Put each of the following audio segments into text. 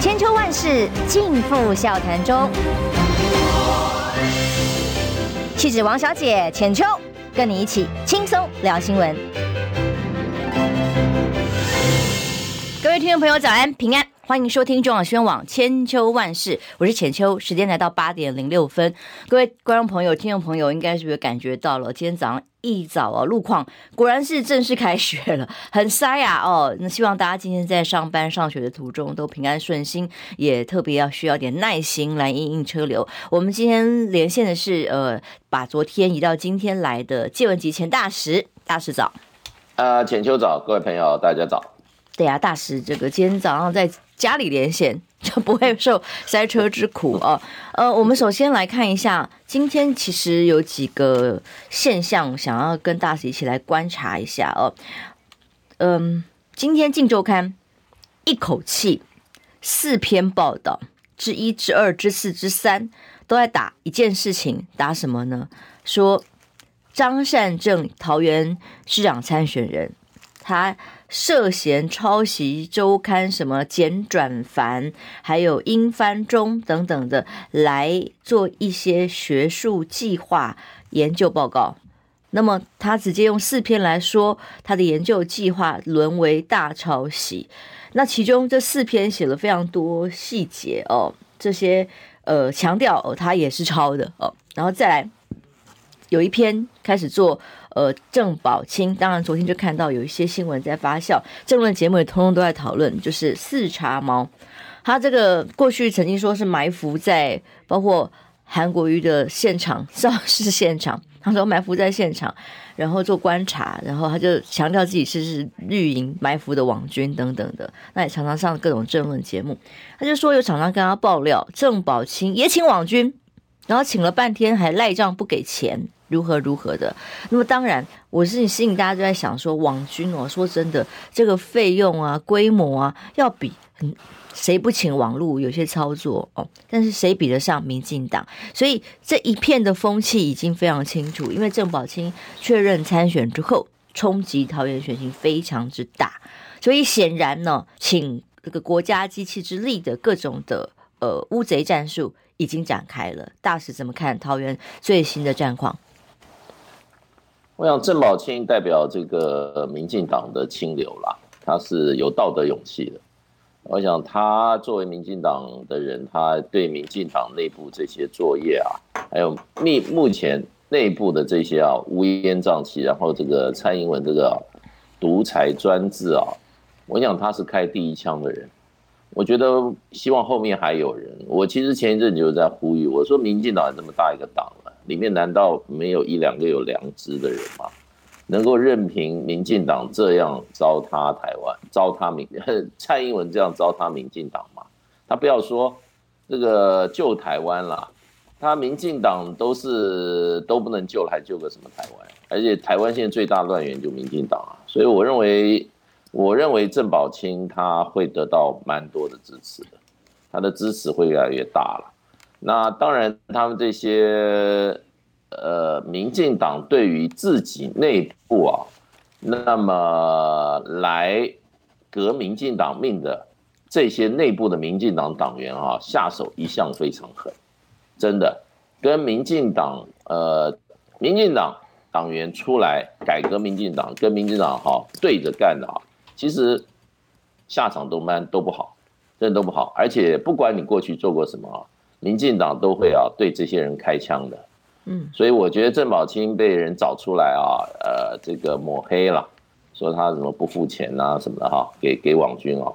千秋万世尽付笑谈中。气质王小姐浅秋，跟你一起轻松聊新闻。各位听众朋友，早安平安，欢迎收听中广宣网千秋万世，我是浅秋，时间来到八点零六分。各位观众朋友、听众朋友，应该是不是感觉到了？今天早上一早啊，路况果然是正式开学了，很塞啊！哦，那希望大家今天在上班上学的途中都平安顺心，也特别要需要点耐心来应应车流。我们今天连线的是呃，把昨天移到今天来的借文汲前大使，大使早。呃，浅秋早，各位朋友大家早。对呀，大使，这个今天早上在家里连线 就不会受塞车之苦 哦。呃，我们首先来看一下，今天其实有几个现象想要跟大家一起来观察一下哦。嗯，今天《镜周刊》一口气四篇报道，之一、之二、之四、之三都在打一件事情，打什么呢？说张善政桃园市长参选人，他。涉嫌抄袭周刊，什么简转繁，还有英翻中等等的，来做一些学术计划研究报告。那么他直接用四篇来说，他的研究计划沦为大抄袭。那其中这四篇写了非常多细节哦，这些呃强调哦，他也是抄的哦，然后再来有一篇开始做。呃，郑宝清，当然昨天就看到有一些新闻在发酵，政论节目也通通都在讨论，就是四叉猫，他这个过去曾经说是埋伏在包括韩国瑜的现场造势现场，他说埋伏在现场，然后做观察，然后他就强调自己是是绿营埋伏的网军等等的，那也常常上各种政论节目，他就说有厂商跟他爆料，郑宝清也请网军，然后请了半天还赖账不给钱。如何如何的？那么当然，我是心里大家都在想说，网军哦，说真的，这个费用啊、规模啊，要比嗯，谁不请网络有些操作哦？但是谁比得上民进党？所以这一片的风气已经非常清楚，因为郑宝清确认参选之后，冲击桃园选情非常之大，所以显然呢，请这个国家机器之力的各种的呃乌贼战术已经展开了。大使怎么看桃园最新的战况？我想郑宝清代表这个民进党的清流啦，他是有道德勇气的。我想他作为民进党的人，他对民进党内部这些作业啊，还有目目前内部的这些啊乌烟瘴气，然后这个蔡英文这个独裁专制啊，我想他是开第一枪的人。我觉得希望后面还有人。我其实前一阵就在呼吁，我说民进党这么大一个党。里面难道没有一两个有良知的人吗？能够任凭民进党这样糟蹋台湾、糟蹋民 蔡英文这样糟蹋民进党吗？他不要说这个救台湾了，他民进党都是都不能救了，还救个什么台湾？而且台湾现在最大乱源就民进党啊，所以我认为，我认为郑宝清他会得到蛮多的支持的，他的支持会越来越大了。那当然，他们这些呃，民进党对于自己内部啊，那么来革民进党命的这些内部的民进党党员啊，下手一向非常狠，真的跟民进党呃，民进党党员出来改革民进党，跟民进党哈对着干的啊，其实下场都蛮都不好，真的都不好，而且不管你过去做过什么啊。民进党都会啊对这些人开枪的，嗯，所以我觉得郑宝清被人找出来啊，呃，这个抹黑了，说他什么不付钱啊什么的哈，给给网军哦，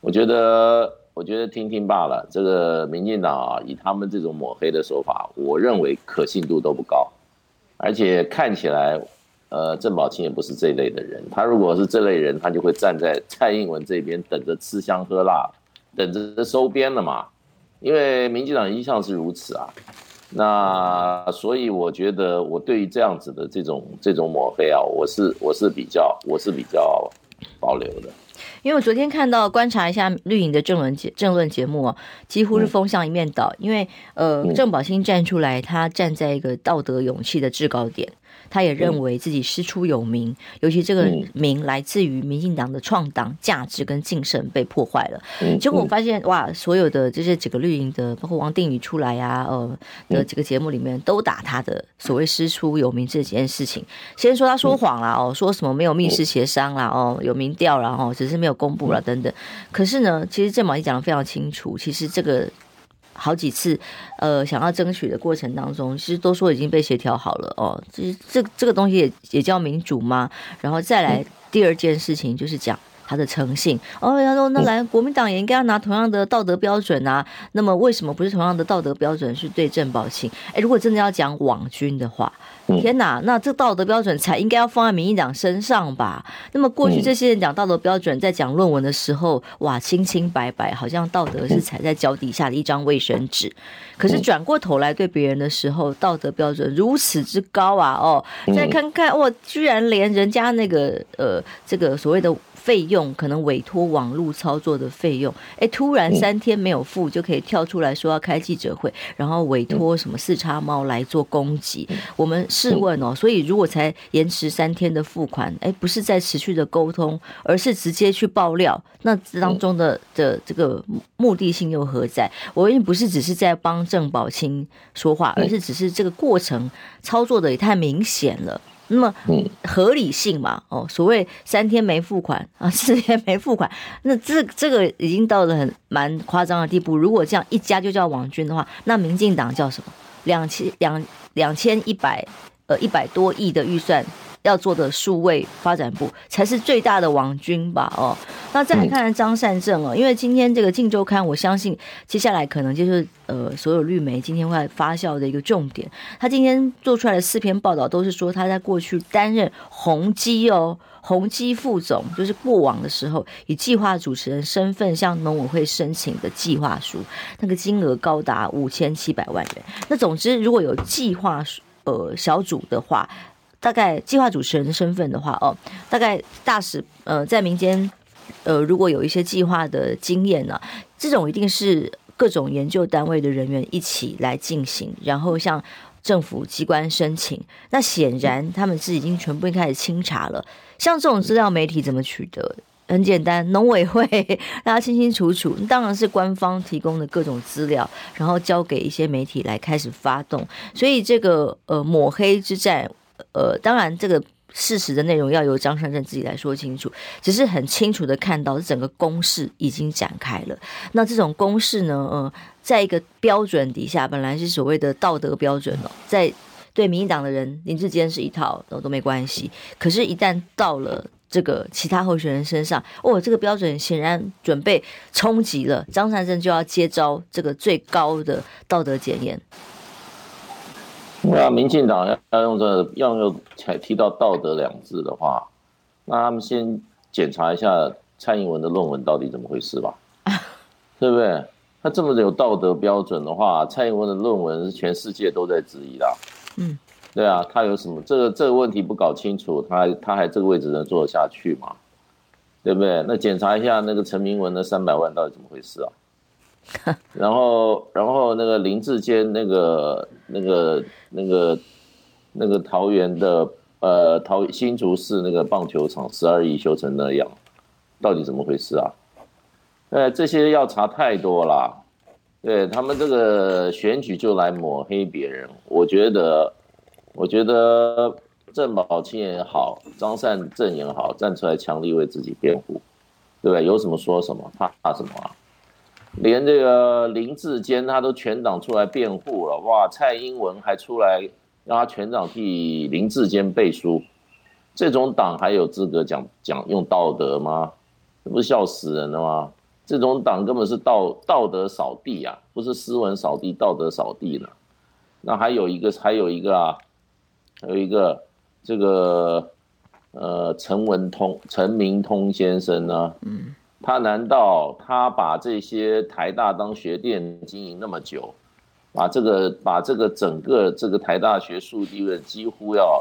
我觉得我觉得听听罢了。这个民进党啊，以他们这种抹黑的手法，我认为可信度都不高，而且看起来，呃，郑宝清也不是这类的人。他如果是这类人，他就会站在蔡英文这边，等着吃香喝辣，等着收编了嘛。因为民进党一向是如此啊，那所以我觉得我对于这样子的这种这种抹黑啊，我是我是比较我是比较保留的。因为我昨天看到观察一下绿营的政论节政论节目啊，几乎是风向一面倒。因为呃，郑宝清站出来，他站在一个道德勇气的制高点。他也认为自己师出有名，尤其这个名来自于民进党的创党价值跟精神被破坏了。结果我发现哇，所有的这些几个绿营的，包括王定宇出来呀，呃的几个节目里面都打他的所谓师出有名这几件事情。先说他说谎了哦，说什么没有密室协商啦哦，有民调啦，哦只是没有公布了等等。可是呢，其实郑宝清讲的非常清楚，其实这个。好几次，呃，想要争取的过程当中，其实都说已经被协调好了哦。其实这这个东西也也叫民主吗？然后再来第二件事情就是讲他的诚信。哦，他说那来国民党也应该要拿同样的道德标准啊。那么为什么不是同样的道德标准去对郑宝清？哎，如果真的要讲网军的话。天哪，那这道德标准才应该要放在民进党身上吧？那么过去这些人讲道德标准，在讲论文的时候，哇，清清白白，好像道德是踩在脚底下的一张卫生纸。可是转过头来对别人的时候，道德标准如此之高啊！哦，再看看，哇，居然连人家那个呃，这个所谓的。费用可能委托网络操作的费用，哎，突然三天没有付，就可以跳出来说要开记者会，然后委托什么四叉猫来做攻击。我们试问哦，所以如果才延迟三天的付款，哎，不是在持续的沟通，而是直接去爆料，那当中的的这个目的性又何在？我也不是只是在帮郑宝清说话，而是只是这个过程操作的也太明显了。那么合理性嘛，哦，所谓三天没付款啊，四天没付款，那这这个已经到了很蛮夸张的地步。如果这样一家就叫网军的话，那民进党叫什么？两千两两千一百呃一百多亿的预算。要做的数位发展部才是最大的网军吧？哦，那再来看看张善政哦，因为今天这个《镜周刊》，我相信接下来可能就是呃，所有绿媒今天会发酵的一个重点。他今天做出来的四篇报道都是说他在过去担任宏基哦，宏基副总，就是过往的时候以计划主持人身份向农委会申请的计划书，那个金额高达五千七百万元。那总之，如果有计划呃小组的话。大概计划主持人的身份的话，哦，大概大使呃，在民间呃，如果有一些计划的经验呢，这种一定是各种研究单位的人员一起来进行，然后向政府机关申请。那显然他们是已经全部开始清查了。像这种资料，媒体怎么取得？很简单，农委会 大家清清楚楚，当然是官方提供的各种资料，然后交给一些媒体来开始发动。所以这个呃抹黑之战。呃，当然，这个事实的内容要由张善政自己来说清楚。只是很清楚的看到，整个攻势已经展开了。那这种攻势呢，呃，在一个标准底下，本来是所谓的道德标准哦，在对民进党的人林志坚是一套都都没关系。可是，一旦到了这个其他候选人身上，哦，这个标准显然准备冲击了，张善政就要接招这个最高的道德检验。那民进党要要用这个、要用才提到道德两字的话，那他们先检查一下蔡英文的论文到底怎么回事吧，对不对？他这么有道德标准的话，蔡英文的论文是全世界都在质疑的，嗯，对啊，他有什么这个这个问题不搞清楚，他他还这个位置能做得下去吗？对不对？那检查一下那个陈明文的三百万到底怎么回事啊？然后，然后那个林志坚，那个、那个、那个、那个桃园的呃桃新竹市那个棒球场十二亿修成那样，到底怎么回事啊？呃，这些要查太多了。对他们这个选举就来抹黑别人，我觉得，我觉得郑宝清也好，张善政也好，站出来强力为自己辩护，对不对？有什么说什么，怕怕什么啊？连这个林志坚他都全党出来辩护了，哇！蔡英文还出来让他全党替林志坚背书，这种党还有资格讲讲用道德吗？这不是笑死人了吗？这种党根本是道道德扫地啊，不是斯文扫地，道德扫地呢。那还有一个，还有一个啊，有一个这个呃陈文通、陈明通先生呢？嗯。他难道他把这些台大当学店经营那么久，把这个把这个整个这个台大学术地位几乎要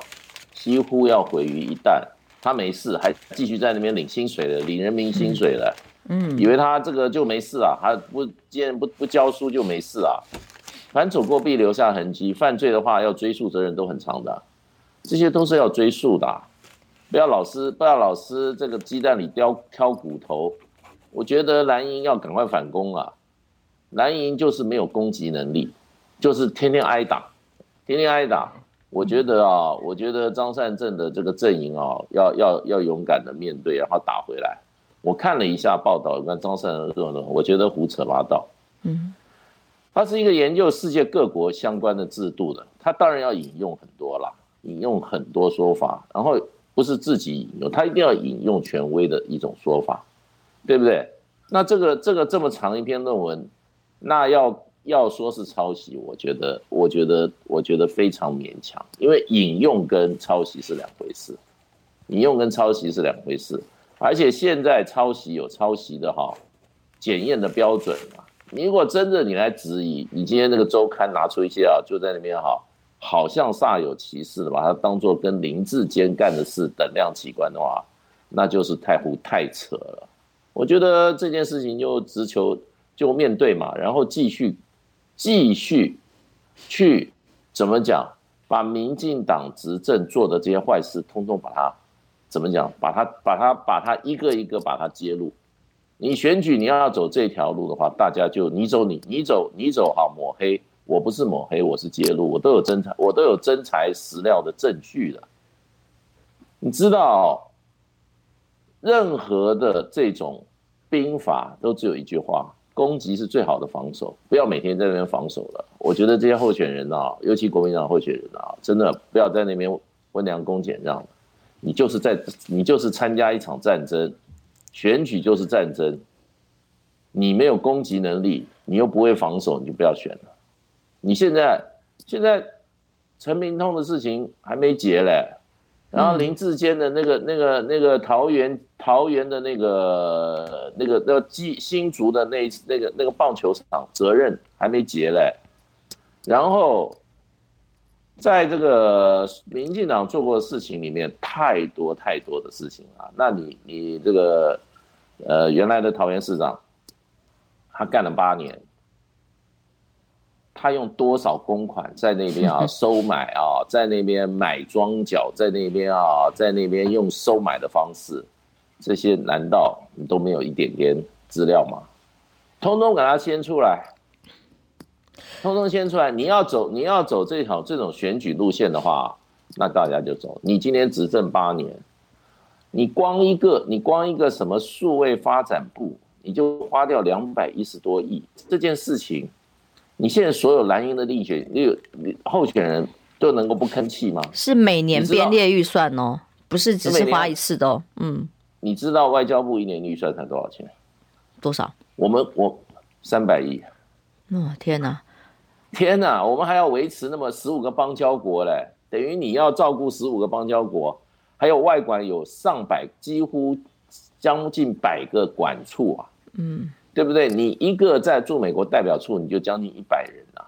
几乎要毁于一旦，他没事还继续在那边领薪水的，领人民薪水的，嗯，以为他这个就没事啊，还不既然不不教书就没事啊，凡走过必留下痕迹，犯罪的话要追诉责任都很长的，这些都是要追溯的，不要老是不要老是这个鸡蛋里挑挑骨头。我觉得蓝营要赶快反攻啊！蓝营就是没有攻击能力，就是天天挨打，天天挨打。我觉得啊，我觉得张善政的这个阵营啊，要要要勇敢的面对，然后打回来。我看了一下报道，你看张善政，我觉得胡扯八道。嗯，他是一个研究世界各国相关的制度的，他当然要引用很多啦，引用很多说法，然后不是自己引用，他一定要引用权威的一种说法。对不对？那这个这个这么长一篇论文，那要要说是抄袭，我觉得我觉得我觉得非常勉强，因为引用跟抄袭是两回事，引用跟抄袭是两回事，而且现在抄袭有抄袭的哈检验的标准。你如果真的你来质疑，你今天那个周刊拿出一些啊，就在那边哈，好像煞有其事的把它当做跟林志坚干的事等量齐观的话，那就是太胡太扯了。我觉得这件事情就直求就面对嘛，然后继续继续去怎么讲，把民进党执政做的这些坏事，通通把它怎么讲，把它把它把它一个一个把它揭露。你选举你要走这条路的话，大家就你走你你走你走好抹黑，我不是抹黑，我是揭露，我都有真材我都有真材实料的证据的，你知道。任何的这种兵法都只有一句话：攻击是最好的防守。不要每天在那边防守了。我觉得这些候选人啊，尤其国民党候选人啊，真的不要在那边温良恭俭让。你就是在你就是参加一场战争，选举就是战争。你没有攻击能力，你又不会防守，你就不要选了。你现在现在陈明通的事情还没结嘞。然后林志坚的那个、那个、那个桃园、桃园的那个、那个、那个新新竹的那、那个、那个棒球场责任还没结嘞。然后，在这个民进党做过的事情里面，太多太多的事情啊。那你你这个呃原来的桃园市长，他干了八年。他用多少公款在那边啊 收买啊，在那边买庄脚，在那边啊，在那边用收买的方式，这些难道你都没有一点点资料吗？通通给他掀出来，通通先出来。你要走，你要走这条这种选举路线的话，那大家就走。你今年执政八年，你光一个，你光一个什么数位发展部，你就花掉两百一十多亿，这件事情。你现在所有蓝营的立选，你候选人都能够不吭气吗？是每年编列预算哦，不是只是花一次的哦。嗯，你知道外交部一年预算才多少钱？多少？我们我三百亿。哦，天哪，天哪！我们还要维持那么十五个邦交国嘞，等于你要照顾十五个邦交国，还有外管有上百，几乎将近百个管处啊。嗯。对不对？你一个在驻美国代表处，你就将近一百人啊，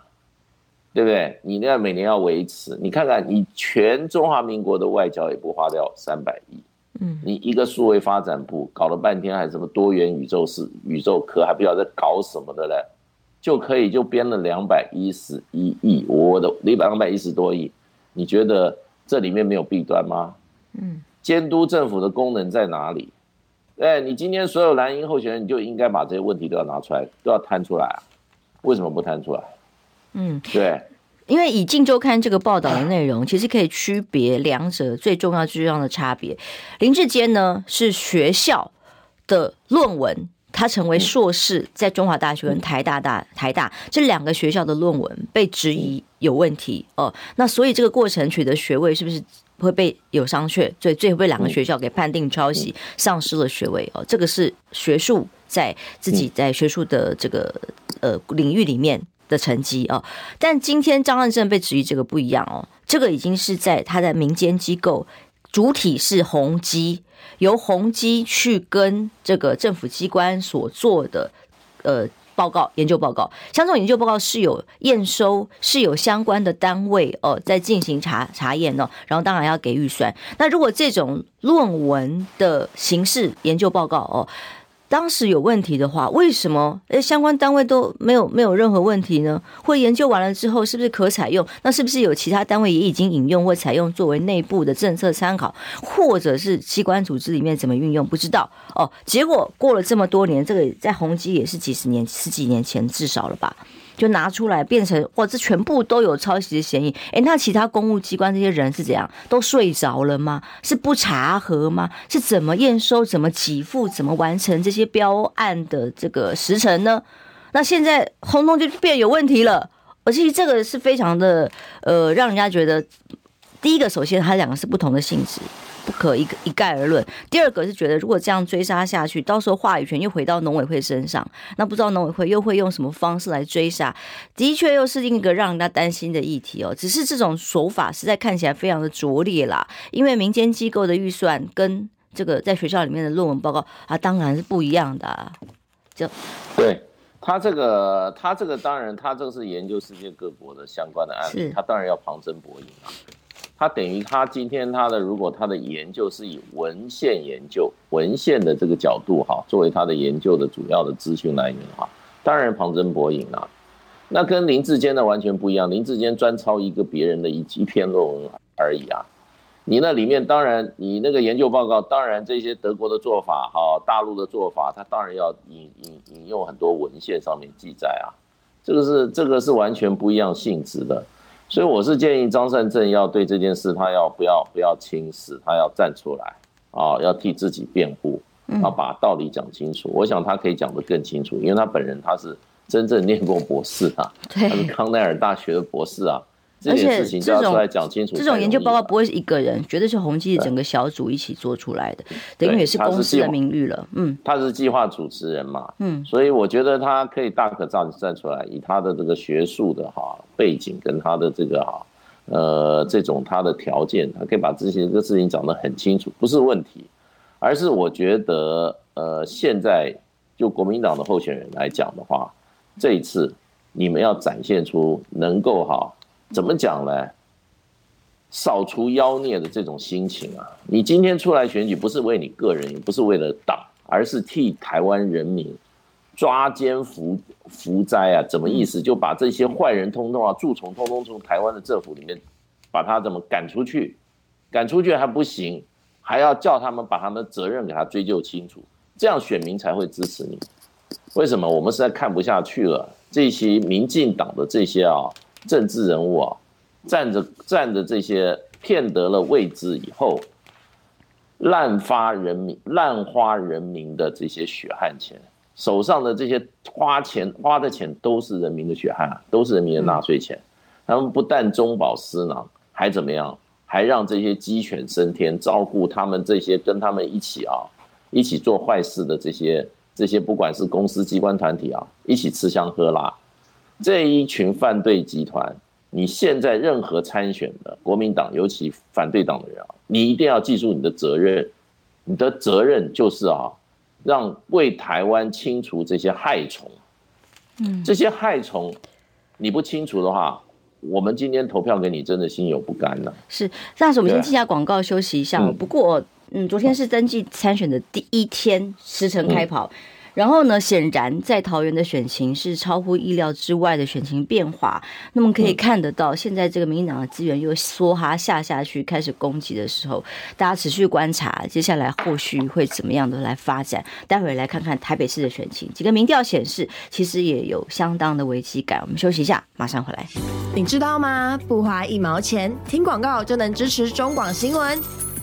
对不对？你那每年要维持，你看看，你全中华民国的外交也不花掉三百亿，嗯，你一个数位发展部搞了半天，还什么多元宇宙是宇宙科，还不晓得在搞什么的嘞，就可以就编了两百一十一亿，我的两百一十多亿，你觉得这里面没有弊端吗？嗯，监督政府的功能在哪里？哎，你今天所有蓝营候选人，你就应该把这些问题都要拿出来，都要摊出来啊！为什么不摊出来？嗯，对，因为以《镜周刊》这个报道的内容，其实可以区别两者最重要、最重要的差别。林志坚呢是学校的论文，他成为硕士，在中华大学跟台大大台大这两个学校的论文被质疑有问题哦。那所以这个过程取得学位是不是？会被有商榷，所以最后被两个学校给判定抄袭，丧失了学位哦。这个是学术在自己在学术的这个呃领域里面的成绩哦。但今天张汉正被质疑这个不一样哦，这个已经是在他在民间机构，主体是宏基，由宏基去跟这个政府机关所做的呃。报告研究报告，像这种研究报告是有验收，是有相关的单位哦在进行查查验哦，然后当然要给预算。那如果这种论文的形式研究报告哦，当时有问题的话，为什么诶相关单位都没有没有任何问题呢？或研究完了之后，是不是可采用？那是不是有其他单位也已经引用或采用作为内部的政策参考，或者是机关组织里面怎么运用？不知道哦。结果过了这么多年，这个在宏基也是几十年、十几年前至少了吧？就拿出来变成哇，这全部都有抄袭的嫌疑。诶，那其他公务机关这些人是怎样？都睡着了吗？是不查核吗？是怎么验收、怎么给付、怎么完成这些标案的这个时程呢？那现在轰动就变有问题了。而且这个是非常的呃，让人家觉得，第一个首先它两个是不同的性质。不可一一概而论。第二个是觉得，如果这样追杀下去，到时候话语权又回到农委会身上，那不知道农委会又会用什么方式来追杀？的确，又是另一个让人家担心的议题哦。只是这种手法实在看起来非常的拙劣啦，因为民间机构的预算跟这个在学校里面的论文报告啊，当然是不一样的啊。就对他这个，他这个当然，他这个是研究世界各国的相关的案例，他当然要旁征博引啊。他等于他今天他的如果他的研究是以文献研究文献的这个角度哈，作为他的研究的主要的资讯来源哈，当然旁征博引啊，那跟林志坚的完全不一样，林志坚专抄一个别人的一一篇论文而已啊，你那里面当然你那个研究报告，当然这些德国的做法哈，大陆的做法，他当然要引引引用很多文献上面记载啊，这个是这个是完全不一样性质的。所以我是建议张善政要对这件事，他要不要不要轻视，他要站出来啊，要替自己辩护，啊，把道理讲清楚。我想他可以讲得更清楚，因为他本人他是真正念过博士啊，他 是康奈尔大学的博士啊。而且这种这种研究报告不会是一个人，绝对是宏基的整个小组一起做出来的，等于也是公司的名誉了。嗯，他是计划主持人嘛，嗯，所以我觉得他可以大可站站出来，以他的这个学术的哈背景跟他的这个哈呃这种他的条件，他可以把这些个事情讲得很清楚，不是问题，而是我觉得呃现在就国民党的候选人来讲的话，这一次你们要展现出能够哈。怎么讲呢？扫除妖孽的这种心情啊！你今天出来选举，不是为你个人，也不是为了党，而是替台湾人民抓奸伏伏灾啊！怎么意思？就把这些坏人通通啊，蛀虫通通从台湾的政府里面把他怎么赶出去？赶出去还不行，还要叫他们把他们的责任给他追究清楚，这样选民才会支持你。为什么？我们实在看不下去了，这些民进党的这些啊。政治人物啊，占着占着这些骗得了位置以后，滥发人民滥花人民的这些血汗钱，手上的这些花钱花的钱都是人民的血汗，都是人民的纳税钱。他们不但中饱私囊，还怎么样？还让这些鸡犬升天，照顾他们这些跟他们一起啊，一起做坏事的这些这些，不管是公司机关团体啊，一起吃香喝辣。这一群犯罪集团，你现在任何参选的国民党，尤其反对党的人啊，你一定要记住你的责任，你的责任就是啊，让为台湾清除这些害虫。嗯，这些害虫，你不清除的话，我们今天投票给你，真的心有不甘了。是，但是我们先记下广告，休息一下。不过，嗯，昨天是登记参选的第一天，时程开跑。嗯然后呢，显然在桃园的选情是超乎意料之外的选情变化。那么可以看得到，现在这个民进党的资源又梭哈下下去，开始攻击的时候，大家持续观察，接下来后续会怎么样的来发展？待会儿来看看台北市的选情，几个民调显示，其实也有相当的危机感。我们休息一下，马上回来。你知道吗？不花一毛钱，听广告就能支持中广新闻。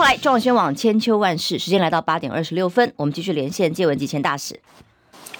欢迎中广宣网千秋万世，时间来到八点二十六分，我们继续连线借文汲前大使。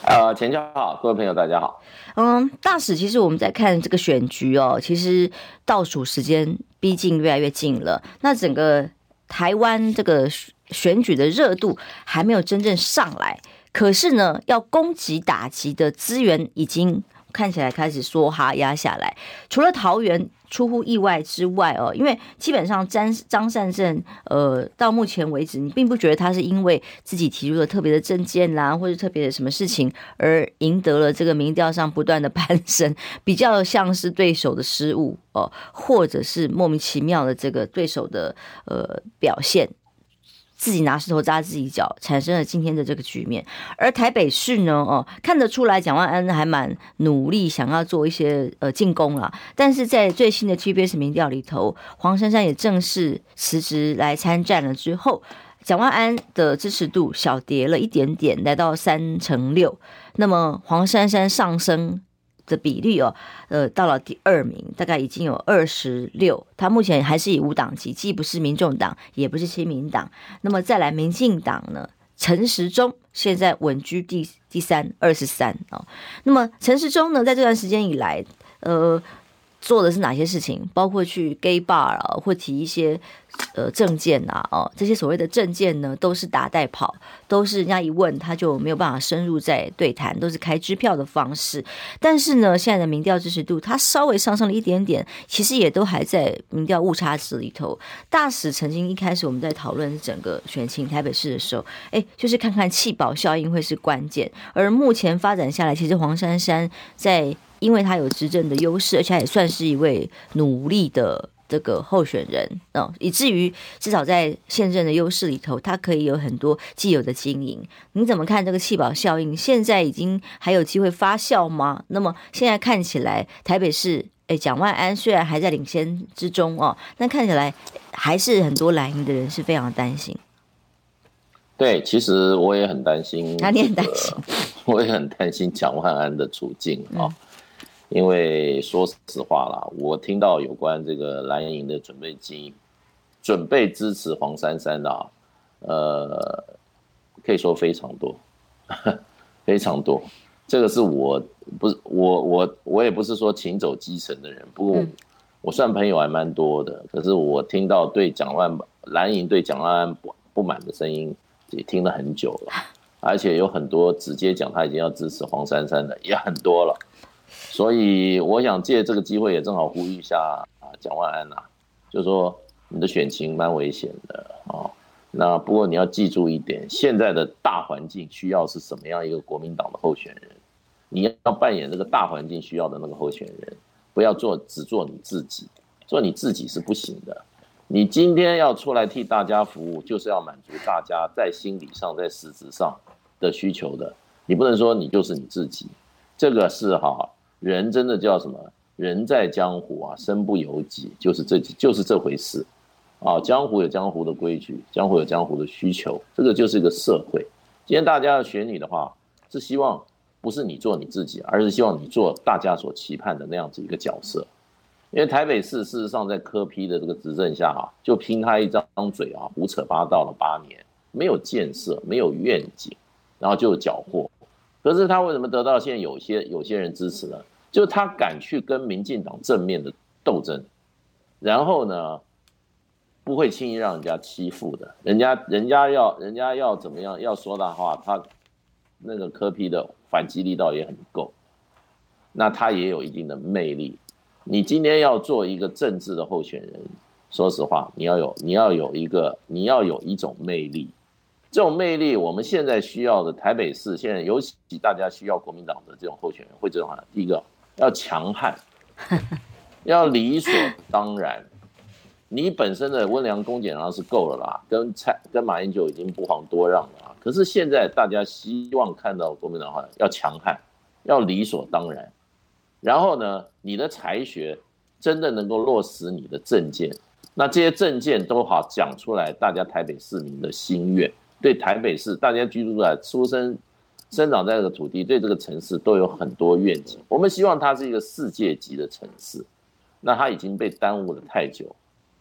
呃，钱教好，各位朋友大家好。嗯，大使，其实我们在看这个选局哦，其实倒数时间逼近越来越近了。那整个台湾这个选举的热度还没有真正上来，可是呢，要攻击打击的资源已经看起来开始梭哈压下来。除了桃园出乎意外之外哦，因为基本上张张善政呃到目前为止，你并不觉得他是因为自己提出了特别的政见啦，或者特别的什么事情而赢得了这个民调上不断的 攀升，比较像是对手的失误哦，或者是莫名其妙的这个对手的呃表现。自己拿石头扎自己脚，产生了今天的这个局面。而台北市呢，哦，看得出来蒋万安还蛮努力，想要做一些呃进攻啦。但是在最新的 TBS 民调里头，黄珊珊也正式辞职来参战了之后，蒋万安的支持度小跌了一点点，来到三成六。那么黄珊珊上升。的比例哦，呃，到了第二名，大概已经有二十六。他目前还是以无党籍，既不是民众党，也不是亲民党。那么再来，民进党呢？陈时中现在稳居第第三，二十三哦。那么陈时中呢，在这段时间以来，呃。做的是哪些事情？包括去 gay bar 啊，或提一些呃证件啊，哦，这些所谓的证件呢，都是打带跑，都是人家一问他就没有办法深入在对谈，都是开支票的方式。但是呢，现在的民调支持度，它稍微上升了一点点，其实也都还在民调误差值里头。大使曾经一开始我们在讨论整个选情台北市的时候，哎，就是看看弃保效应会是关键。而目前发展下来，其实黄珊珊在。因为他有执政的优势，而且他也算是一位努力的这个候选人，嗯，以至于至少在现任的优势里头，他可以有很多既有的经营。你怎么看这个弃保效应？现在已经还有机会发酵吗？那么现在看起来，台北市哎，蒋万安虽然还在领先之中哦，但看起来还是很多蓝营的人是非常担心。对，其实我也很担心，那你很担心，我也很担心蒋万安的处境啊。嗯因为说实话啦，我听到有关这个蓝营的准备金，准备支持黄珊珊的啊，呃，可以说非常多，非常多。这个是我不是我我我也不是说请走基层的人，不过我算朋友还蛮多的。可是我听到对蒋万蓝营对蒋万安不不满的声音也听了很久了，而且有很多直接讲他已经要支持黄珊珊的也很多了。所以我想借这个机会也正好呼吁一下啊，蒋万安呐，就说你的选情蛮危险的啊。那不过你要记住一点，现在的大环境需要是什么样一个国民党的候选人？你要扮演这个大环境需要的那个候选人，不要做只做你自己，做你自己是不行的。你今天要出来替大家服务，就是要满足大家在心理上、在实质上的需求的。你不能说你就是你自己，这个是哈。人真的叫什么？人在江湖啊，身不由己，就是这就是这回事，啊，江湖有江湖的规矩，江湖有江湖的需求，这个就是一个社会。今天大家要选你的话，是希望不是你做你自己，而是希望你做大家所期盼的那样子一个角色。因为台北市事实上在柯 P 的这个执政下啊，就凭他一张嘴啊，胡扯八道了八年，没有建设，没有愿景，然后就缴获。可是他为什么得到现在有些有些人支持呢？就他敢去跟民进党正面的斗争，然后呢，不会轻易让人家欺负的。人家人家要人家要怎么样要说的话，他那个柯 P 的反击力道也很够，那他也有一定的魅力。你今天要做一个政治的候选人，说实话，你要有你要有一个你要有一种魅力。这种魅力，我们现在需要的台北市现在尤其大家需要国民党的这种候选人会这种话，第一个。要强悍，要理所当然。你本身的温良恭俭让是够了啦，跟蔡跟马英九已经不遑多让了。可是现在大家希望看到国民党话，要强悍，要理所当然。然后呢，你的才学真的能够落实你的政见，那这些政见都好讲出来，大家台北市民的心愿，对台北市大家居住在出生。生长在这个土地，对这个城市都有很多愿景。我们希望它是一个世界级的城市，那它已经被耽误了太久。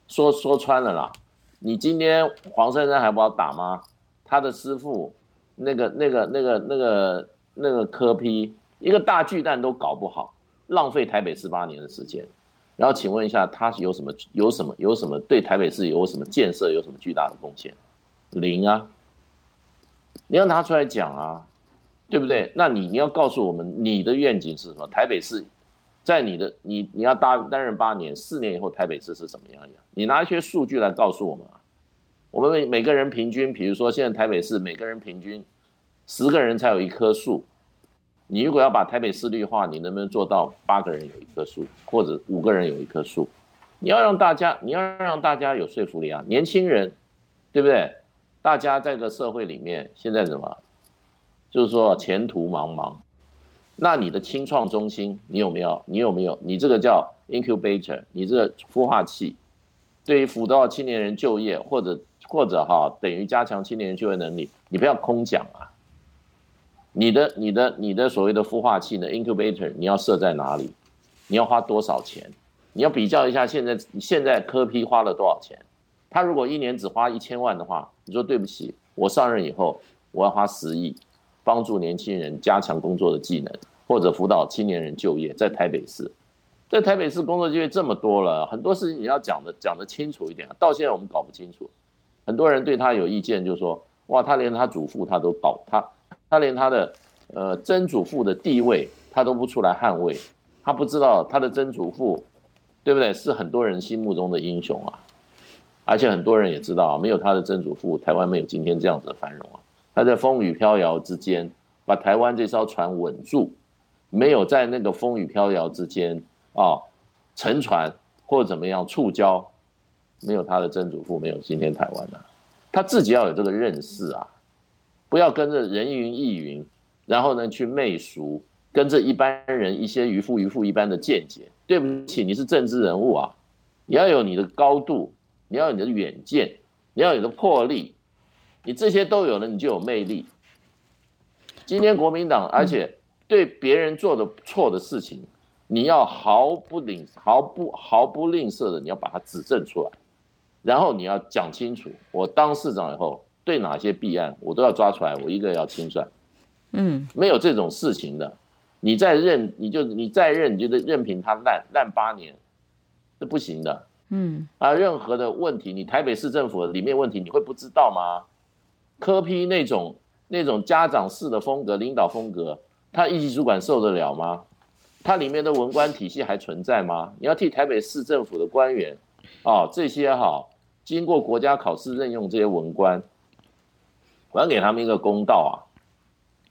说说穿了啦，你今天黄珊珊还不好打吗？他的师父那个那个那个那个那个科批一个大巨蛋都搞不好，浪费台北十八年的时间。然后请问一下，他是有什么有什么有什么对台北市有什么建设有什么巨大的贡献？零啊！你要拿出来讲啊！对不对？那你你要告诉我们你的愿景是什么？台北市，在你的你你要担担任八年，四年以后台北市是什么样样？你拿一些数据来告诉我们啊。我们每每个人平均，比如说现在台北市每个人平均十个人才有一棵树。你如果要把台北市绿化，你能不能做到八个人有一棵树，或者五个人有一棵树？你要让大家，你要让大家有说服力啊！年轻人，对不对？大家在这个社会里面，现在什么？就是说前途茫茫。那你的青创中心，你有没有？你有没有？你这个叫 incubator，你这个孵化器，对于辅导青年人就业，或者或者哈，等于加强青年人就业能力，你不要空讲啊！你的、你的、你的所谓的孵化器呢？incubator，你要设在哪里？你要花多少钱？你要比较一下现在现在科批花了多少钱？他如果一年只花一千万的话，你说对不起，我上任以后我要花十亿，帮助年轻人加强工作的技能，或者辅导青年人就业，在台北市，在台北市工作机会这么多了，很多事情你要讲的讲得清楚一点。到现在我们搞不清楚，很多人对他有意见，就说哇，他连他祖父他都搞他。他连他的呃曾祖父的地位他都不出来捍卫，他不知道他的曾祖父，对不对？是很多人心目中的英雄啊，而且很多人也知道，没有他的曾祖父，台湾没有今天这样子的繁荣啊。他在风雨飘摇之间把台湾这艘船稳住，没有在那个风雨飘摇之间啊沉船或怎么样触礁，没有他的曾祖父，没有今天台湾啊。他自己要有这个认识啊。不要跟着人云亦云，然后呢去媚俗，跟着一般人一些渔夫渔妇一般的见解。对不起，你是政治人物啊，你要有你的高度，你要有你的远见，你要有你的魄力，你这些都有了，你就有魅力。今天国民党，而且对别人做的错的事情，你要毫不吝毫不毫不吝啬的，你要把它指正出来，然后你要讲清楚。我当市长以后。对哪些弊案，我都要抓出来，我一个要清算。嗯，没有这种事情的，你再任，你就你再任，你就得任凭他烂烂八年，是不行的。嗯，啊，任何的问题，你台北市政府里面问题，你会不知道吗？科批那种那种家长式的风格，领导风格，他一级主管受得了吗？他里面的文官体系还存在吗？你要替台北市政府的官员，哦，这些哈，经过国家考试任用这些文官。我要给他们一个公道啊，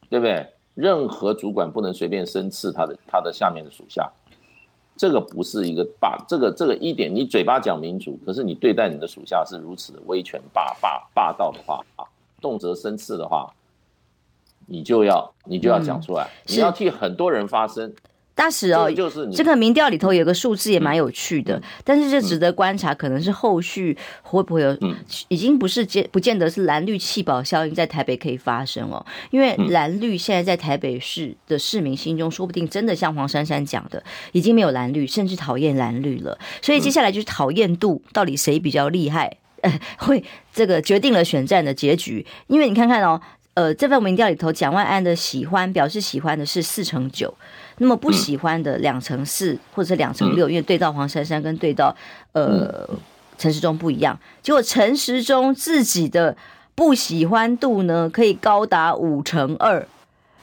对不对？任何主管不能随便生刺他的他的下面的属下，这个不是一个霸，这个这个一点，你嘴巴讲民主，可是你对待你的属下是如此的威权霸霸霸道的话啊，动辄生刺的话，你就要你就要讲出来，嗯、你要替很多人发声。大使哦，就是这个民调里头有个数字也蛮有趣的，嗯、但是这值得观察，可能是后续会不会有，嗯、已经不是见不见得是蓝绿弃保效应在台北可以发生哦，因为蓝绿现在在台北市的市民心中，说不定真的像黄珊珊讲的，已经没有蓝绿，甚至讨厌蓝绿了，所以接下来就是讨厌度到底谁比较厉害，呃，会这个决定了选战的结局，因为你看看哦，呃，这份民调里头，蒋万安的喜欢表示喜欢的是四成九。那么不喜欢的两成四或者两成六，因为对到黄珊珊跟对到呃陈时中不一样，结果陈时中自己的不喜欢度呢可以高达五成二，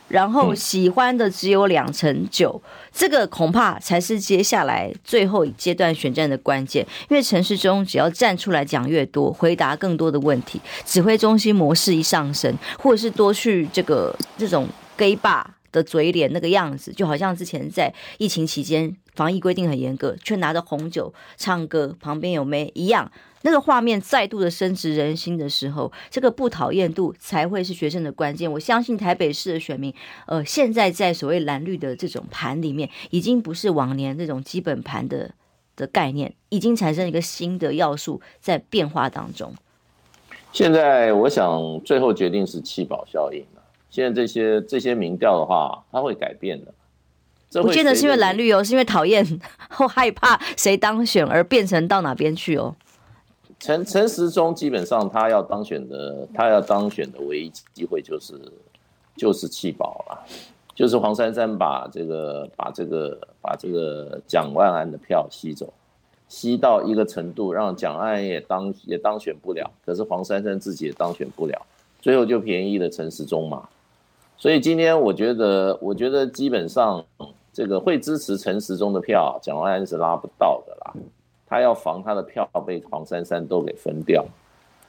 然后喜欢的只有两成九，这个恐怕才是接下来最后一阶段选战的关键，因为陈时中只要站出来讲越多，回答更多的问题，指挥中心模式一上升，或者是多去这个这种 gay bar。的嘴脸那个样子，就好像之前在疫情期间防疫规定很严格，却拿着红酒唱歌，旁边有没一样，那个画面再度的深植人心的时候，这个不讨厌度才会是学生的关键。我相信台北市的选民，呃，现在在所谓蓝绿的这种盘里面，已经不是往年那种基本盘的的概念，已经产生一个新的要素在变化当中。现在我想最后决定是弃保效应。现在这些这些民调的话，它会改变的。不见得是因为蓝绿哦，是因为讨厌 或害怕谁当选而变成到哪边去哦。陈陈时中基本上他要当选的，他要当选的唯一机会就是就是弃保了，就是黄珊珊把这个把这个把这个蒋万安的票吸走，吸到一个程度，让蒋万安也当也当选不了，可是黄珊珊自己也当选不了，最后就便宜了陈时中嘛。所以今天我觉得，我觉得基本上这个会支持陈时中的票，蒋万安是拉不到的啦。他要防他的票被黄珊珊都给分掉。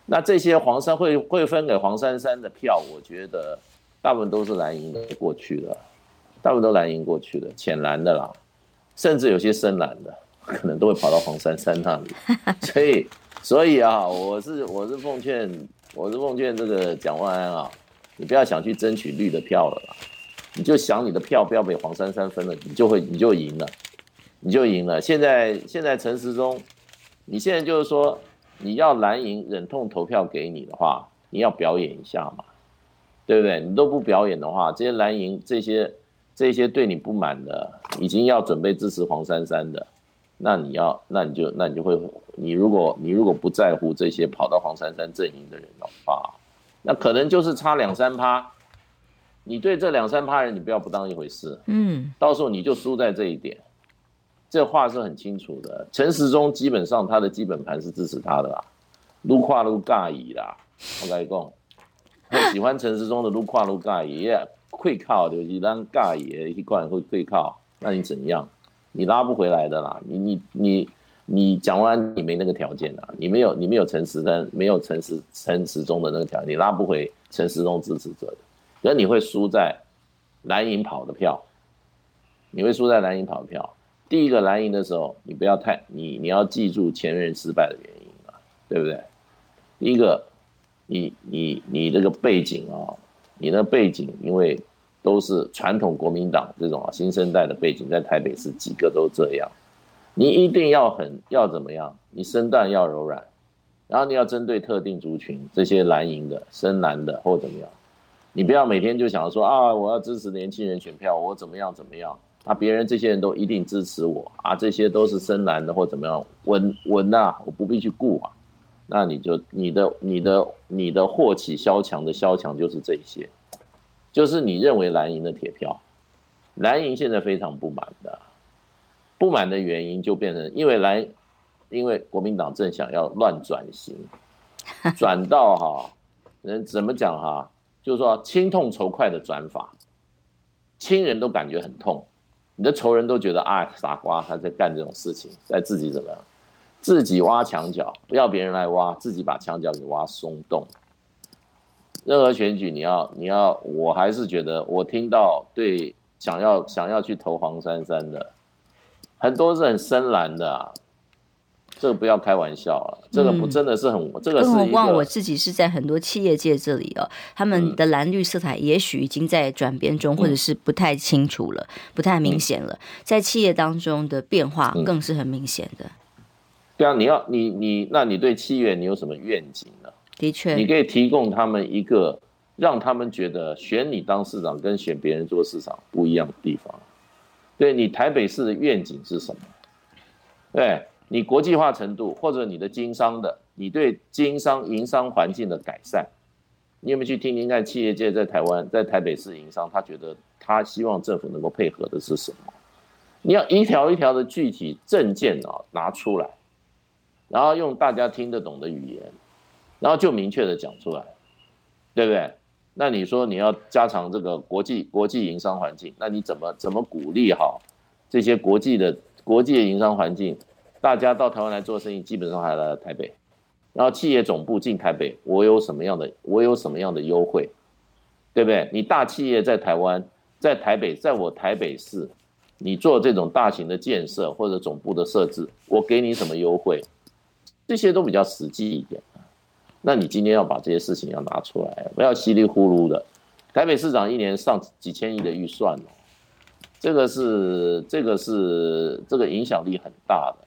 那这些黄珊会会分给黄珊珊的票，我觉得大部分都是蓝营的过去的，大部分都蓝营过去的，浅蓝的啦，甚至有些深蓝的，可能都会跑到黄珊珊那里。所以，所以啊，我是我是奉劝，我是奉劝这个蒋万安啊。你不要想去争取绿的票了啦，你就想你的票不要被黄珊珊分了，你就会你就赢了，你就赢了。现在现在陈时中，你现在就是说你要蓝营忍痛投票给你的话，你要表演一下嘛，对不对？你都不表演的话，这些蓝营这些这些对你不满的，已经要准备支持黄珊珊的，那你要那你就那你就会，你如果你如果不在乎这些跑到黄珊珊阵营的人的话。那可能就是差两三趴，你对这两三趴人，你不要不当一回事，嗯，到时候你就输在这一点，这话是很清楚的。陈时中基本上他的基本盘是支持他的啦，撸跨撸尬椅啦，我跟你讲，会喜欢陈时中的撸跨撸尬椅，也会靠就是让尬椅一贯会会靠，那你怎样？你拉不回来的啦，你你你。你讲完，你没那个条件啊，你没有，你没有陈时中，没有陈时陈时中的那个条件，你拉不回陈时中支持者的，可你会输在蓝营跑的票，你会输在蓝营跑的票。第一个蓝营的时候，你不要太，你你要记住前任失败的原因啊，对不对？第一个，你你你这个背景啊，你那背景，因为都是传统国民党这种啊新生代的背景，在台北市几个都这样。你一定要很要怎么样？你身段要柔软，然后你要针对特定族群，这些蓝营的、深蓝的或怎么样，你不要每天就想说啊，我要支持年轻人选票，我怎么样怎么样？啊，别人这些人都一定支持我啊，这些都是深蓝的或怎么样？稳稳呐，我不必去顾啊。那你就你的你的你的祸起萧墙的萧墙就是这些，就是你认为蓝营的铁票，蓝营现在非常不满的。不满的原因就变成，因为蓝，因为国民党正想要乱转型，转到哈，人怎么讲哈，就是说亲痛仇快的转法，亲人都感觉很痛，你的仇人都觉得啊傻瓜他在干这种事情，在自己怎么样，自己挖墙角，不要别人来挖，自己把墙角给挖松动。任何选举你要你要，我还是觉得我听到对想要想要去投黄珊珊的。很多是很深蓝的，啊，这个不要开玩笑啊！这个不真的是很，嗯、这个是。更何况我自己是在很多企业界这里哦，他们的蓝绿色彩也许已经在转变中，嗯、或者是不太清楚了，不太明显了。嗯、在企业当中的变化更是很明显的。对啊，你要你你，那你对企业你有什么愿景呢？的确，你可以提供他们一个让他们觉得选你当市长跟选别人做市长不一样的地方。对你台北市的愿景是什么？对你国际化程度，或者你的经商的，你对经商营商环境的改善，你有没有去听听看企业界在台湾在台北市营商，他觉得他希望政府能够配合的是什么？你要一条一条的具体政见啊拿出来，然后用大家听得懂的语言，然后就明确的讲出来，对不对？那你说你要加强这个国际国际营商环境，那你怎么怎么鼓励好这些国际的国际的营商环境？大家到台湾来做生意，基本上还来台北，然后企业总部进台北，我有什么样的我有什么样的优惠，对不对？你大企业在台湾，在台北，在我台北市，你做这种大型的建设或者总部的设置，我给你什么优惠？这些都比较实际一点。那你今天要把这些事情要拿出来，不要稀里糊涂的。台北市长一年上几千亿的预算，这个是这个是这个影响力很大的，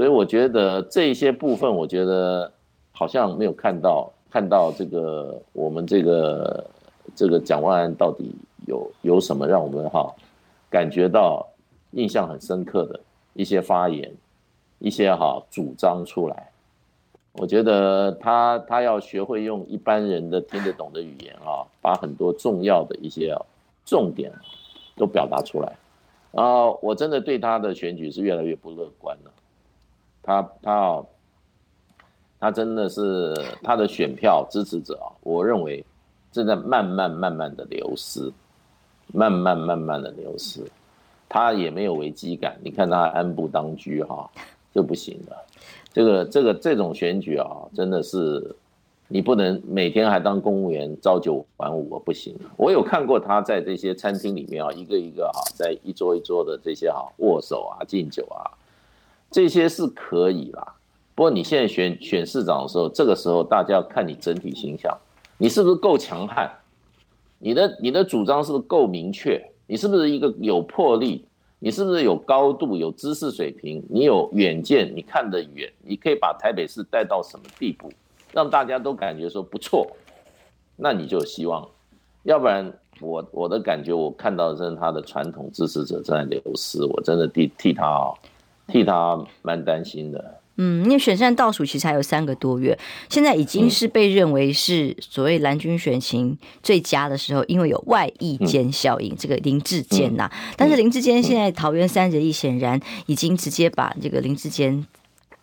所以我觉得这一些部分，我觉得好像没有看到看到这个我们这个这个蒋万安到底有有什么让我们哈感觉到印象很深刻的一些发言，一些哈主张出来。我觉得他他要学会用一般人的听得懂的语言啊，把很多重要的一些重点都表达出来。然后我真的对他的选举是越来越不乐观了。他他啊，他真的是他的选票支持者啊，我认为正在慢慢慢慢的流失，慢慢慢慢的流失，他也没有危机感。你看他安步当居哈，就不行了。这个这个这种选举啊，真的是你不能每天还当公务员朝九晚五啊，不行。我有看过他在这些餐厅里面啊，一个一个啊，在一桌一桌的这些哈握手啊、敬酒啊，这些是可以啦。不过你现在选选市长的时候，这个时候大家要看你整体形象，你是不是够强悍？你的你的主张是不是够明确？你是不是一个有魄力？你是不是有高度、有知识水平？你有远见，你看得远，你可以把台北市带到什么地步，让大家都感觉说不错，那你就有希望。要不然，我我的感觉，我看到的是他的传统支持者正在流失，我真的替替他啊，替他蛮担心的。嗯，因为选战倒数其实还有三个多月，现在已经是被认为是所谓蓝军选情最佳的时候，因为有外溢间效应，这个林志坚呐，但是林志坚现在桃园三结义，显然已经直接把这个林志坚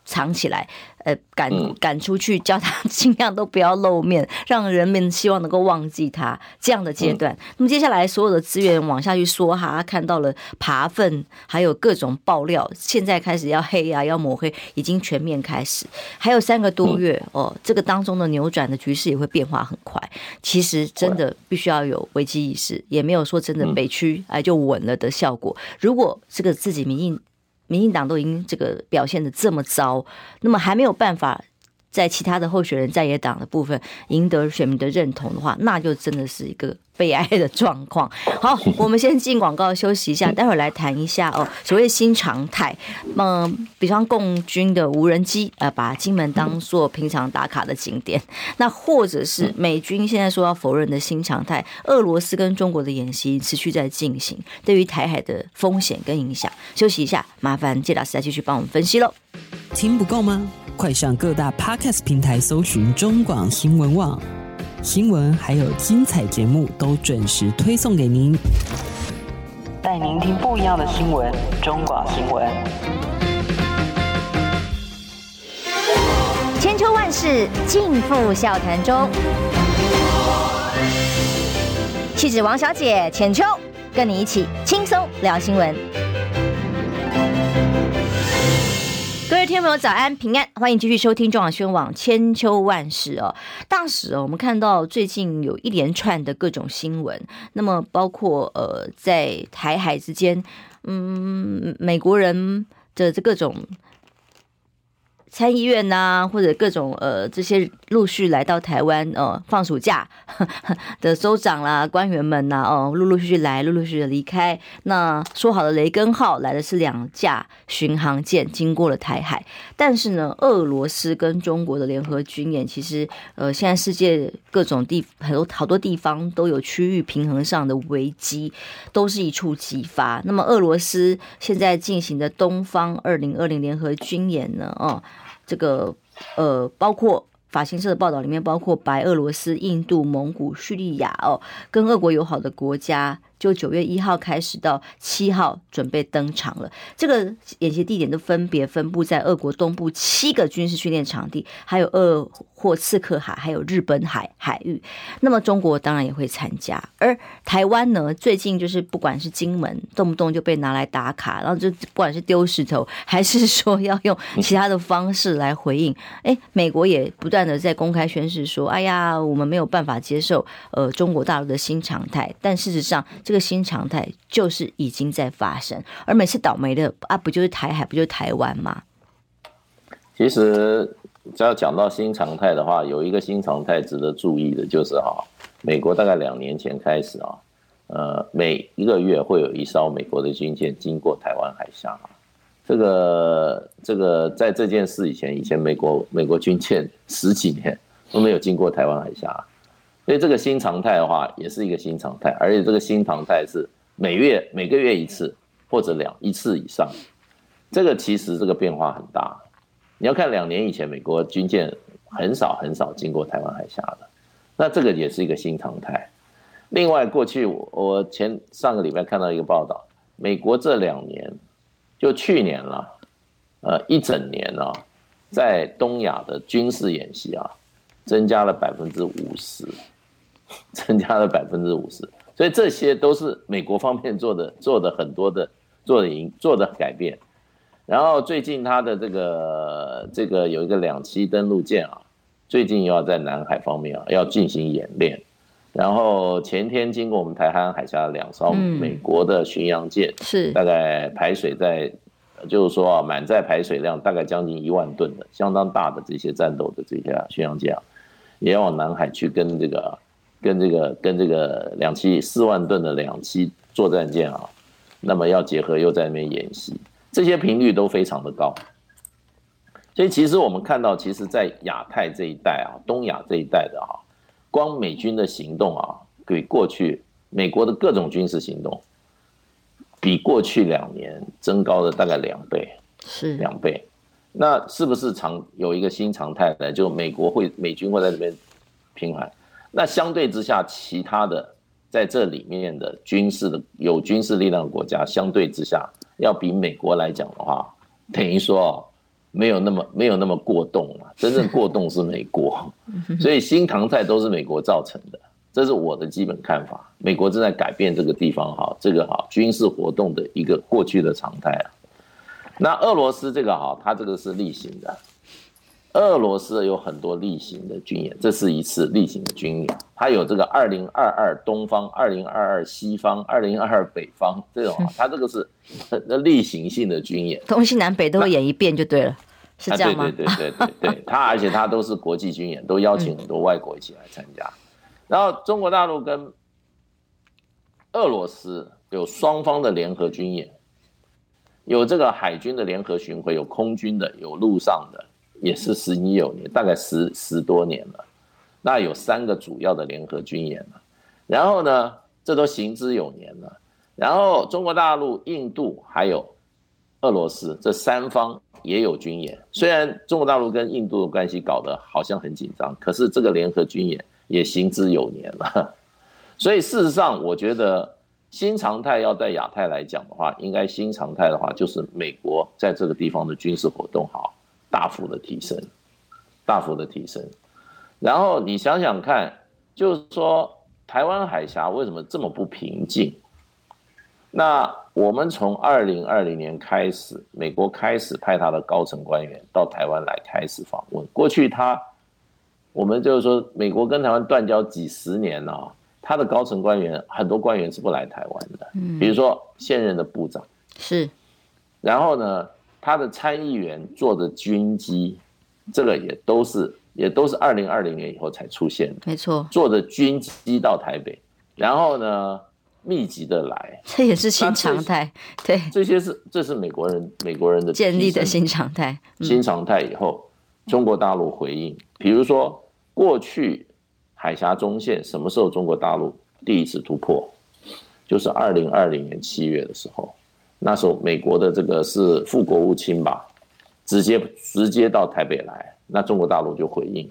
藏起来。呃，赶赶出去，叫他 尽量都不要露面，让人们希望能够忘记他这样的阶段。嗯、那么接下来所有的资源往下去说哈，看到了扒粪，还有各种爆料，现在开始要黑啊，要抹黑，已经全面开始。还有三个多月哦，这个当中的扭转的局势也会变化很快。其实真的必须要有危机意识，也没有说真的北区哎就稳了的效果。如果这个自己民意。民进党都已经这个表现的这么糟，那么还没有办法在其他的候选人在野党的部分赢得选民的认同的话，那就真的是一个。悲哀的状况。好，我们先进广告休息一下，待会儿来谈一下哦。所谓新常态，嗯，比方共军的无人机，呃，把金门当做平常打卡的景点，那或者是美军现在说要否认的新常态，俄罗斯跟中国的演习持续在进行，对于台海的风险跟影响。休息一下，麻烦谢老师再继续帮我们分析喽。听不够吗？快上各大 Podcast 平台搜寻中广新闻网。新闻还有精彩节目都准时推送给您，带您听不一样的新闻。中广新闻，千秋万世尽付笑谈中。气质王小姐浅秋，跟你一起轻松聊新闻。听众朋友，早安平安，欢迎继续收听中广宣网千秋万世哦。当时哦，我们看到最近有一连串的各种新闻，那么包括呃，在台海之间，嗯，美国人的这各种。参议院呐、或者各种呃这些陆续来到台湾呃放暑假 的州长啦、官员们呐、哦陆陆续续来，陆陆续续的离开。那说好的雷根号来的是两架巡航舰，经过了台海。但是呢，俄罗斯跟中国的联合军演，其实呃现在世界各种地很多好多地方都有区域平衡上的危机，都是一触即发。那么俄罗斯现在进行的东方二零二零联合军演呢，哦。这个呃，包括法新社的报道里面，包括白俄罗斯、印度、蒙古、叙利亚哦，跟俄国友好的国家。就九月一号开始到七号准备登场了。这个演习地点都分别分布在俄国东部七个军事训练场地，还有鄂霍次克海，还有日本海海域。那么中国当然也会参加。而台湾呢，最近就是不管是金门，动不动就被拿来打卡，然后就不管是丢石头，还是说要用其他的方式来回应。哎，美国也不断的在公开宣示说：“哎呀，我们没有办法接受呃中国大陆的新常态。”但事实上，这个新常态就是已经在发生，而每次倒霉的啊，不就是台海，不就是台湾吗？其实，只要讲到新常态的话，有一个新常态值得注意的，就是哈，美国大概两年前开始啊，呃，每一个月会有一艘美国的军舰经过台湾海峡。这个这个，在这件事以前，以前美国美国军舰十几年都没有经过台湾海峡。所以这个新常态的话，也是一个新常态，而且这个新常态是每月每个月一次或者两一次以上，这个其实这个变化很大。你要看两年以前，美国军舰很少很少经过台湾海峡的，那这个也是一个新常态。另外，过去我前上个礼拜看到一个报道，美国这两年就去年了，呃，一整年啊，在东亚的军事演习啊，增加了百分之五十。增加了百分之五十，所以这些都是美国方面做的做的很多的做的赢做的改变。然后最近他的这个这个有一个两栖登陆舰啊，最近又要在南海方面啊要进行演练。然后前天经过我们台湾海峡两艘美国的巡洋舰，是大概排水在，就是说啊满载排水量大概将近一万吨的相当大的这些战斗的这些巡洋舰啊，也要往南海去跟这个跟这个跟这个两栖四万吨的两栖作战舰啊，那么要结合又在那边演习，这些频率都非常的高。所以其实我们看到，其实，在亚太这一带啊，东亚这一带的啊。光美军的行动啊，比过去美国的各种军事行动，比过去两年增高了大概两倍，是两倍。那是不是常有一个新常态呢？就美国会美军会在这边频繁。那相对之下，其他的在这里面的军事的有军事力量的国家，相对之下要比美国来讲的话，等于说。没有那么没有那么过动啊，真正过动是美国，所以新常态都是美国造成的，这是我的基本看法。美国正在改变这个地方哈，这个哈军事活动的一个过去的常态啊。那俄罗斯这个哈，它这个是例行的，俄罗斯有很多例行的军演，这是一次例行的军演，它有这个二零二二东方、二零二二西方、二零二二北方这种啊，它这个是 例行性的军演，东西南北都会演一遍就对了。是这样吗？啊、对对对对对对，他而且他都是国际军演，都邀请很多外国一起来参加。嗯、然后中国大陆跟俄罗斯有双方的联合军演，有这个海军的联合巡回，有空军的，有陆上的，也是十几有年，大概十十多年了。那有三个主要的联合军演了。然后呢，这都行之有年了。然后中国大陆、印度还有俄罗斯这三方。也有军演，虽然中国大陆跟印度的关系搞得好像很紧张，可是这个联合军演也行之有年了。所以事实上，我觉得新常态要在亚太来讲的话，应该新常态的话就是美国在这个地方的军事活动好大幅的提升，大幅的提升。然后你想想看，就是说台湾海峡为什么这么不平静？那我们从二零二零年开始，美国开始派他的高层官员到台湾来开始访问。过去他，我们就是说，美国跟台湾断交几十年了，他的高层官员很多官员是不来台湾的，比如说现任的部长是，然后呢，他的参议员坐的军机，这个也都是也都是二零二零年以后才出现的，没错，坐着军机到台北，然后呢。密集的来，这也是新常态。对，这些是这是美国人美国人的建立的新常态。新常态以后，中国大陆回应，比如说过去海峡中线什么时候中国大陆第一次突破，就是二零二零年七月的时候，那时候美国的这个是副国务卿吧，直接直接到台北来，那中国大陆就回应。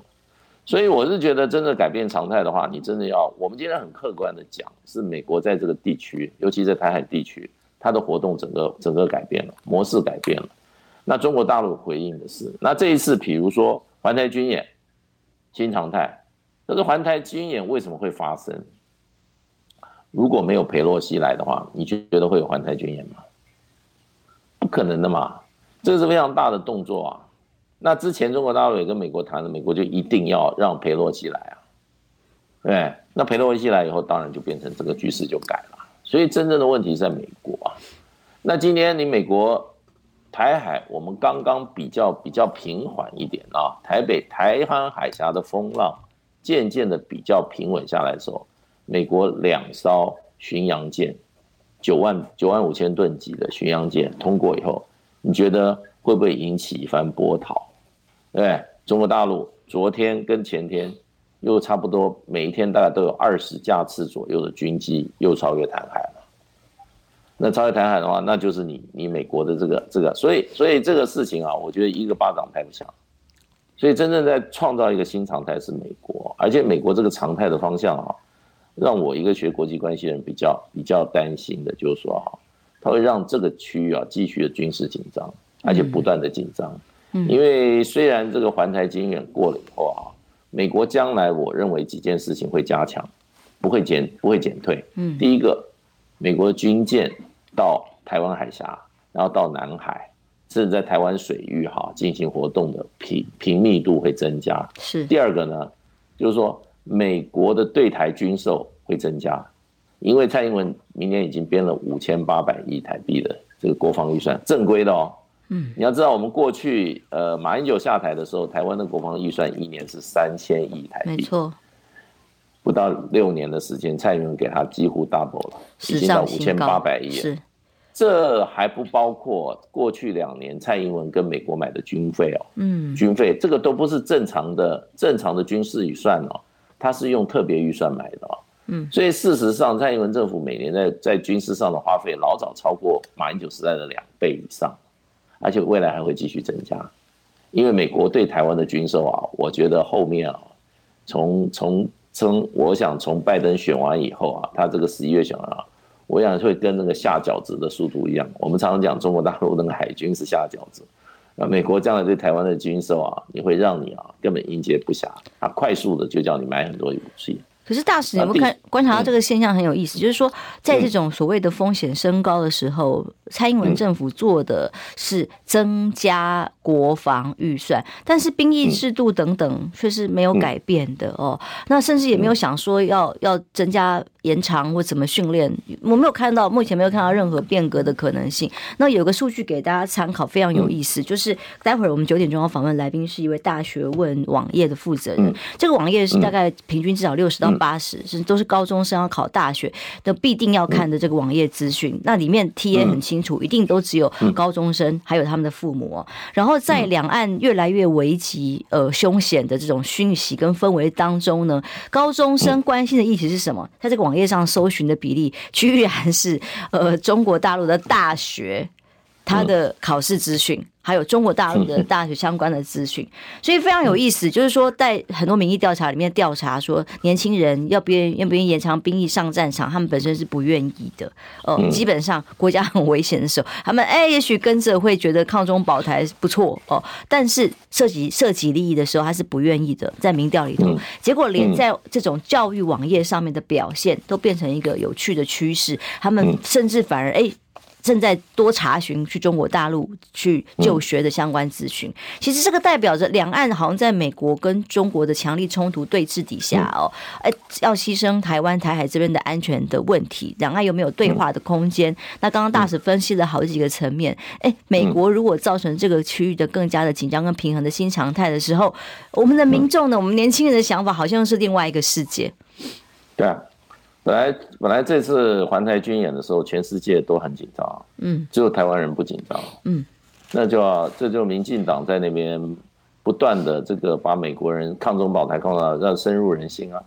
所以我是觉得，真的改变常态的话，你真的要，我们今天很客观的讲，是美国在这个地区，尤其在台海地区，它的活动整个整个改变了，模式改变了。那中国大陆回应的是，那这一次，比如说环台军演，新常态，这个环台军演为什么会发生？如果没有裴洛西来的话，你觉得会有环台军演吗？可能的嘛，这个是非常大的动作啊。那之前中国大陆也跟美国谈了，美国就一定要让裴洛西来啊，对，那裴洛西来以后，当然就变成这个局势就改了。所以真正的问题在美国啊。那今天你美国台海，我们刚刚比较比较平缓一点啊，台北台湾海峡的风浪渐渐的比较平稳下来的时候，美国两艘巡洋舰，九万九万五千吨级的巡洋舰通过以后，你觉得？会不会引起一番波涛？对，中国大陆昨天跟前天又差不多，每一天大概都有二十架次左右的军机又超越台海了。那超越台海的话，那就是你你美国的这个这个，所以所以这个事情啊，我觉得一个巴掌拍不响。所以真正在创造一个新常态是美国，而且美国这个常态的方向啊，让我一个学国际关系的人比较比较担心的，就是说哈，它会让这个区域啊继续的军事紧张。而且不断的紧张，嗯因为虽然这个环台军演过了以后啊，美国将来我认为几件事情会加强，不会减不会减退。嗯，第一个，美国军舰到台湾海峡，然后到南海，甚至在台湾水域哈进行活动的频频密度会增加。是。第二个呢，就是说美国的对台军售会增加，因为蔡英文明年已经编了五千八百亿台币的这个国防预算，正规的哦。嗯，你要知道，我们过去呃，马英九下台的时候，台湾的国防预算一年是三千亿台币，没错。不到六年的时间，蔡英文给他几乎 double 了，已经到五千八百亿。是，这还不包括过去两年蔡英文跟美国买的军费哦。嗯，军费这个都不是正常的正常的军事预算哦，他是用特别预算买的哦。嗯，所以事实上，蔡英文政府每年在在军事上的花费老早超过马英九时代的两倍以上。而且未来还会继续增加，因为美国对台湾的军售啊，我觉得后面啊，从从从，我想从拜登选完以后啊，他这个十一月选完啊，我想会跟那个下饺子的速度一样。我们常常讲中国大陆那个海军是下饺子，啊，美国将来对台湾的军售啊，你会让你啊根本应接不暇，啊，快速的就叫你买很多武器。可是大使，你有没有看观察到这个现象很有意思，就是说，在这种所谓的风险升高的时候，蔡英文政府做的是增加国防预算，但是兵役制度等等却是没有改变的哦。那甚至也没有想说要要增加延长或怎么训练，我没有看到，目前没有看到任何变革的可能性。那有个数据给大家参考，非常有意思，就是待会儿我们九点钟要访问来宾是一位大学问网页的负责人，这个网页是大概平均至少六十到。八十是都是高中生要考大学的必定要看的这个网页资讯，那里面 TA 很清楚，一定都只有高中生还有他们的父母。然后在两岸越来越危急、呃凶险的这种讯息跟氛围当中呢，高中生关心的议题是什么？在这个网页上搜寻的比例居然是呃中国大陆的大学。他的考试资讯，还有中国大陆的大学相关的资讯，所以非常有意思。就是说，在很多民意调查里面调查说，年轻人要不愿意、愿不愿意延长兵役上战场，他们本身是不愿意的。哦，基本上国家很危险的时候，他们哎，也许跟着会觉得抗中保台不错哦，但是涉及涉及利益的时候，他是不愿意的。在民调里头，结果连在这种教育网页上面的表现，都变成一个有趣的趋势。他们甚至反而哎。正在多查询去中国大陆去就学的相关资讯，其实这个代表着两岸好像在美国跟中国的强力冲突对峙底下哦，哎，要牺牲台湾台海这边的安全的问题，两岸有没有对话的空间？那刚刚大使分析了好几个层面，哎，美国如果造成这个区域的更加的紧张跟平衡的新常态的时候，我们的民众呢，我们年轻人的想法好像是另外一个世界。对啊。本来本来这次环台军演的时候，全世界都很紧张，嗯，只有台湾人不紧张，嗯，那就要这就民进党在那边不断的这个把美国人抗中保台抗到让深入人心啊，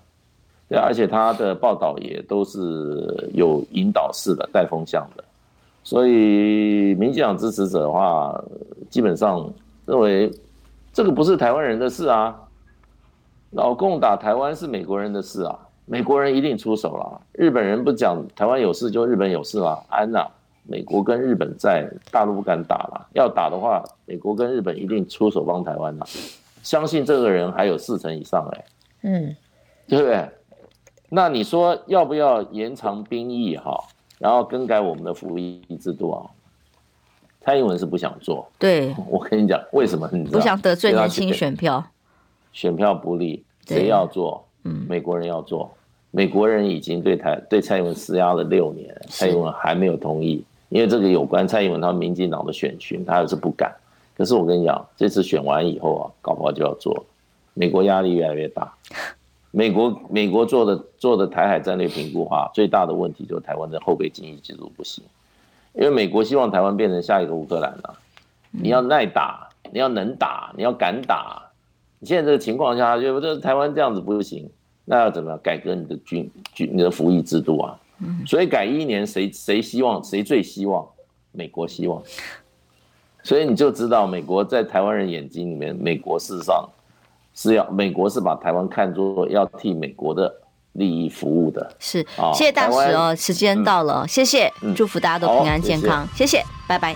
对，而且他的报道也都是有引导式的带风向的，所以民进党支持者的话，基本上认为这个不是台湾人的事啊，老共打台湾是美国人的事啊。美国人一定出手了，日本人不讲台湾有事就日本有事了，安呐，美国跟日本在大陆不敢打了，要打的话，美国跟日本一定出手帮台湾了，相信这个人还有四成以上哎，嗯，对不对？那你说要不要延长兵役哈，然后更改我们的服役制度啊？蔡英文是不想做，对，我跟你讲为什么？你不想得罪年轻选票，选票不利，谁要做？嗯，美国人要做。美国人已经对台对蔡英文施压了六年，蔡英文还没有同意，因为这个有关蔡英文他们民进党的选群，他还是不敢。可是我跟你讲，这次选完以后啊，搞不好就要做。美国压力越来越大，美国美国做的做的台海战略评估啊，最大的问题就是台湾的后备经济制度不行，因为美国希望台湾变成下一个乌克兰啊，你要耐打，你要能打，你要敢打。你现在这个情况下，就这台湾这样子不行。那要怎么样改革你的军军你的服役制度啊？所以改一年谁谁希望谁最希望？美国希望，所以你就知道美国在台湾人眼睛里面，美国事实上是要美国是把台湾看作要替美国的利益服务的。是，谢谢大使哦，时间到了，谢谢，祝福大家都平安健康，谢谢，拜拜。